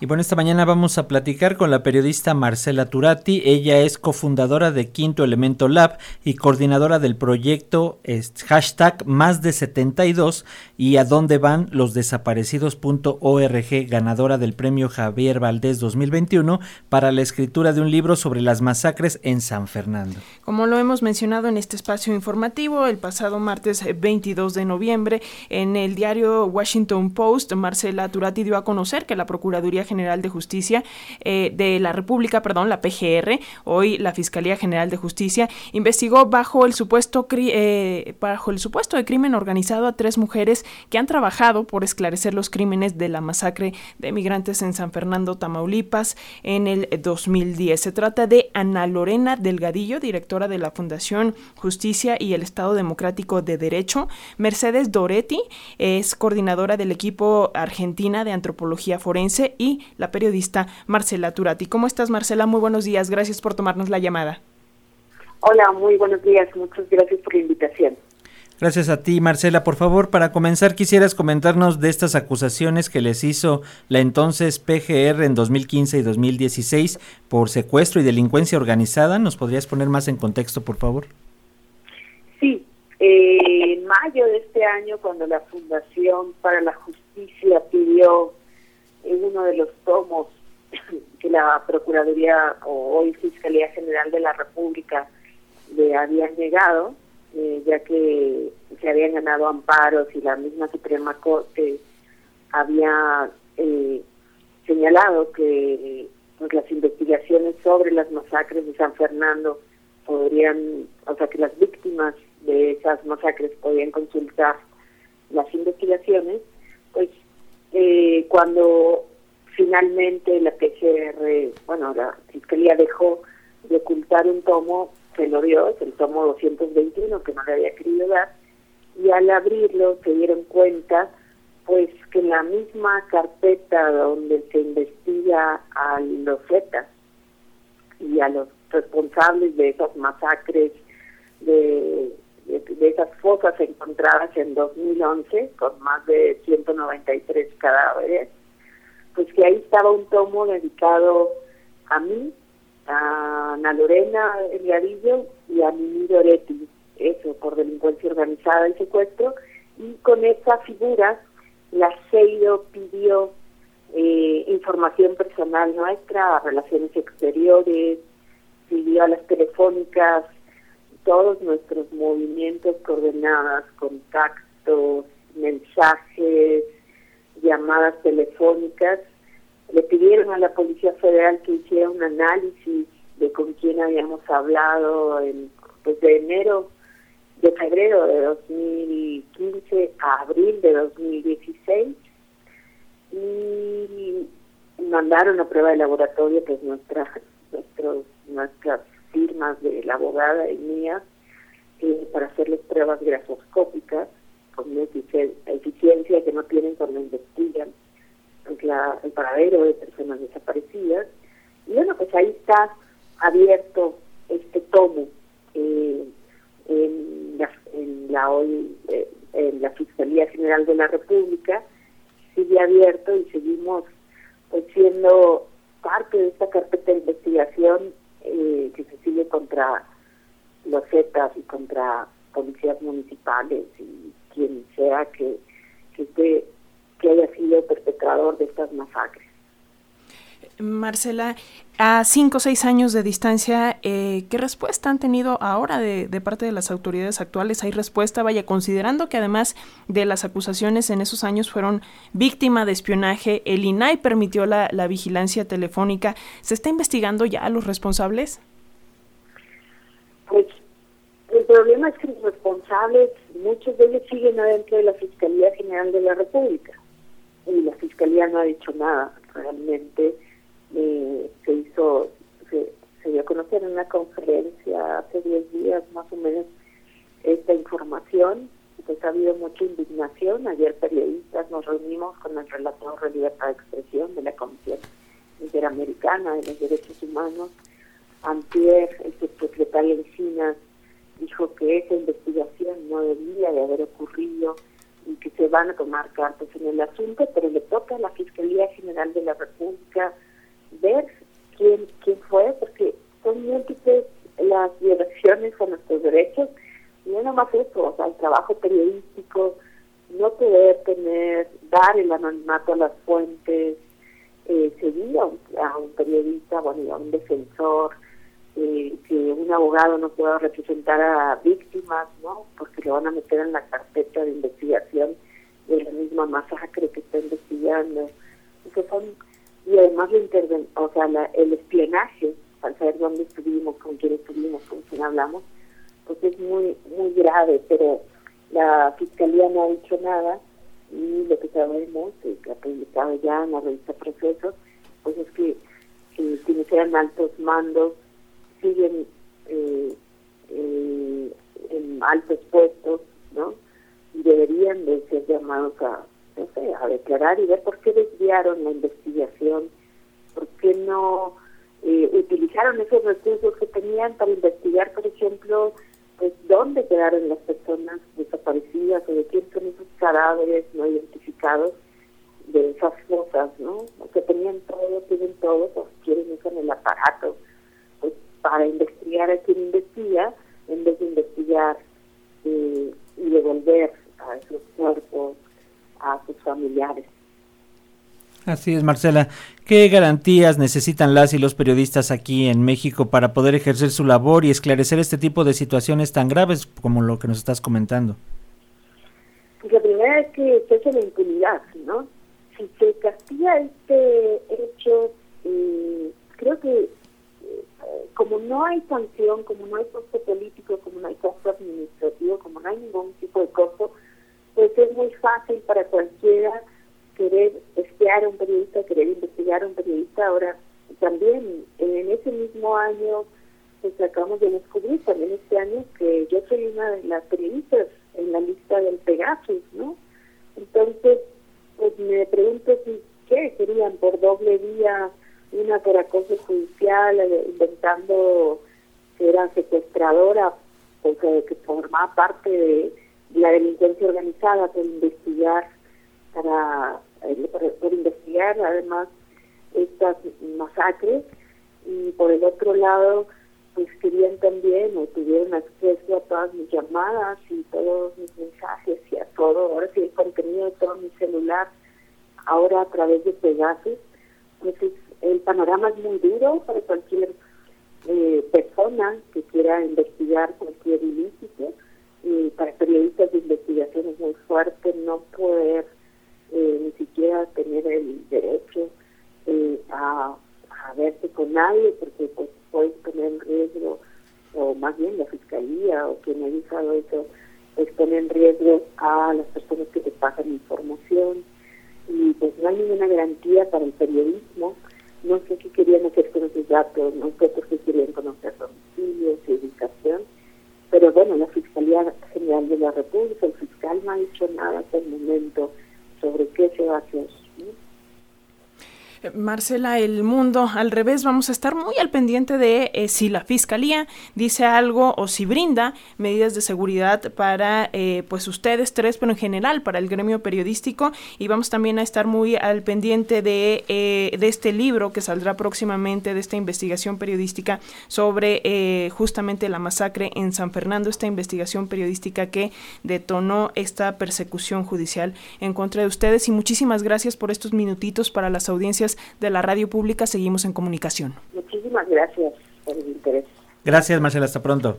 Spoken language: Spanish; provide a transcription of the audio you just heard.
Y bueno, esta mañana vamos a platicar con la periodista Marcela Turati. Ella es cofundadora de Quinto Elemento Lab y coordinadora del proyecto hashtag más de 72 y a dónde van los desaparecidos.org, ganadora del premio Javier Valdés 2021 para la escritura de un libro sobre las masacres en San Fernando. Como lo hemos mencionado en este espacio informativo, el pasado martes 22 de noviembre, en el diario Washington Post, Marcela Turati dio a conocer que la Procuraduría General de Justicia eh, de la República, perdón, la PGR, hoy la Fiscalía General de Justicia, investigó bajo el supuesto eh, bajo el supuesto de crimen organizado a tres mujeres que han trabajado por esclarecer los crímenes de la masacre de migrantes en San Fernando, Tamaulipas, en el 2010. Se trata de Ana Lorena Delgadillo, directora de la Fundación Justicia y el Estado Democrático de Derecho, Mercedes Doretti, es coordinadora del equipo Argentina de Antropología Forense y la periodista Marcela Turati. ¿Cómo estás, Marcela? Muy buenos días. Gracias por tomarnos la llamada. Hola, muy buenos días. Muchas gracias por la invitación. Gracias a ti, Marcela. Por favor, para comenzar, quisieras comentarnos de estas acusaciones que les hizo la entonces PGR en 2015 y 2016 por secuestro y delincuencia organizada. ¿Nos podrías poner más en contexto, por favor? Sí. Eh, en mayo de este año, cuando la Fundación para la Justicia pidió en uno de los tomos que la Procuraduría o hoy Fiscalía General de la República le habían llegado, eh, ya que se habían ganado amparos y la misma Suprema Corte había eh, señalado que pues, las investigaciones sobre las masacres de San Fernando podrían, o sea, que las víctimas de esas masacres podían consultar las investigaciones, pues cuando finalmente la PCR, bueno, la Fiscalía dejó de ocultar un tomo, se lo dio, es el tomo 221 que no le había querido dar, y al abrirlo se dieron cuenta pues que la misma carpeta donde se investiga a los Zetas y a los responsables de esas masacres de de, esas fosas encontradas en 2011 con más de 193 cadáveres, pues que ahí estaba un tomo dedicado a mí, a Ana Lorena Eliadillo y a Mimi Doretti, eso, por delincuencia organizada y secuestro, y con esa figura la CEIDO pidió eh, información personal nuestra, a relaciones exteriores, pidió a las telefónicas todos nuestros movimientos, coordenadas, contactos, mensajes, llamadas telefónicas, le pidieron a la Policía Federal que hiciera un análisis de con quién habíamos hablado pues de enero, de febrero de 2015 a abril de 2016 y mandaron a prueba de laboratorio pues nuestra, nuestros, nuestras firmas de la abogada y mía eh, para hacerles pruebas grafoscópicas con una eficiencia que no tienen cuando investigan la, el paradero de personas desaparecidas. Y bueno, pues ahí está abierto este tomo eh, en, la, en la hoy eh, en la Fiscalía General de la República sigue abierto y seguimos pues siendo parte de esta carpeta de investigación eh, que se sigue contra los Zetas y contra policías municipales y quien sea que, que, que haya sido perpetrador de estas masacres. Marcela, a cinco o seis años de distancia, eh, ¿qué respuesta han tenido ahora de, parte de las autoridades actuales? ¿Hay respuesta? Vaya, considerando que además de las acusaciones en esos años fueron víctima de espionaje, el INAI permitió la, la vigilancia telefónica, ¿se está investigando ya a los responsables? Pues el problema es que los responsables, muchos de ellos siguen adentro de la Fiscalía General de la República y la Fiscalía no ha dicho nada realmente eh, se hizo, se, dio a conocer en una conferencia hace 10 días más o menos esta información, pues ha habido mucha indignación. Ayer periodistas nos reunimos con el relator de libertad de expresión de la Comisión Interamericana de los Derechos Humanos. Antier, el subsecretario Encinas dijo que esa investigación no debía de haber ocurrido y que se van a tomar cartas en el asunto, pero le toca a la Fiscalía General de la República ver quién, quién fue, porque son múltiples las violaciones a nuestros derechos, y no nomás eso, o sea, el trabajo periodístico, no poder tener, dar el anonimato a las fuentes, eh, seguir a un, periodista, bueno, a un defensor, eh, que un abogado no pueda representar a víctimas, ¿no? Porque lo van a meter en la carpeta de investigación de la misma masacre que está investigando. son, y además la interven o sea, el espionaje, para saber dónde estuvimos, con quién estuvimos, con quién hablamos, pues es muy, muy grave, pero la fiscalía no ha dicho nada y lo que sabemos, que ha publicado ya en la revista Procesos, pues es que, quienes sean altos mandos siguen eh, eh, en altos puestos, ¿no? Y deberían de ser llamados a, no sé, a declarar y ver por qué desviaron la investigación, por qué no eh, utilizaron esos recursos que tenían para investigar, por ejemplo, pues dónde quedaron las personas desaparecidas o de quién son esos cadáveres no identificados de esas cosas, ¿no? Que tenían todo, tienen todo, pues quieren usar el aparato pues, para investigar a quien investiga, en vez de investigar eh, y devolver a esos cuerpos a sus familiares. Así es, Marcela. ¿Qué garantías necesitan las y los periodistas aquí en México para poder ejercer su labor y esclarecer este tipo de situaciones tan graves como lo que nos estás comentando? Pues la primera es que se la impunidad, ¿no? Si se castiga este hecho, eh, creo que eh, como no hay sanción, como no hay costo político, como no hay costo administrativo, como no hay ningún tipo de costo, pues es muy fácil para cualquiera querer a un periodista, querer investigar a un periodista. Ahora, también en ese mismo año, pues acabamos de descubrir también este año que yo soy una de las periodistas en la lista del Pegasus, ¿no? Entonces, pues me pregunto si, ¿qué? Serían por doble vía, una por acoso judicial, eh, inventando que era secuestradora, porque que formaba parte de la delincuencia organizada por investigar para eh, por, investigar además estas masacres. Y por el otro lado pues querían también o tuvieron acceso a todas mis llamadas y todos mis mensajes y a todo, ahora sí el contenido de todo mi celular, ahora a través de Pegasus, pues el panorama es muy duro para cualquier eh, persona que quiera investigar cualquier ilícito. Y para periodistas de investigación es muy fuerte no poder eh, ni siquiera tener el derecho eh, a, verse con nadie porque pues puede poner en riesgo o más bien la fiscalía o quien ha usado eso pues pone en riesgo a las personas que te pasan información. Y pues no hay ninguna garantía para el periodismo. No sé qué querían hacer con esos datos no sé por qué querían conocer domicilios y educación pero bueno la Fiscalía General de la República el fiscal no ha dicho nada hasta el momento sobre qué se va a hacer. Marcela, el mundo al revés, vamos a estar muy al pendiente de eh, si la fiscalía dice algo o si brinda medidas de seguridad para eh, pues ustedes tres, pero en general para el gremio periodístico. Y vamos también a estar muy al pendiente de, eh, de este libro que saldrá próximamente de esta investigación periodística sobre justamente la masacre en San Fernando, esta investigación periodística que detonó esta persecución judicial en contra de ustedes. Y muchísimas gracias por estos minutitos para las audiencias de la radio pública seguimos en comunicación. Muchísimas gracias por el interés. Gracias, Marcela. Hasta pronto.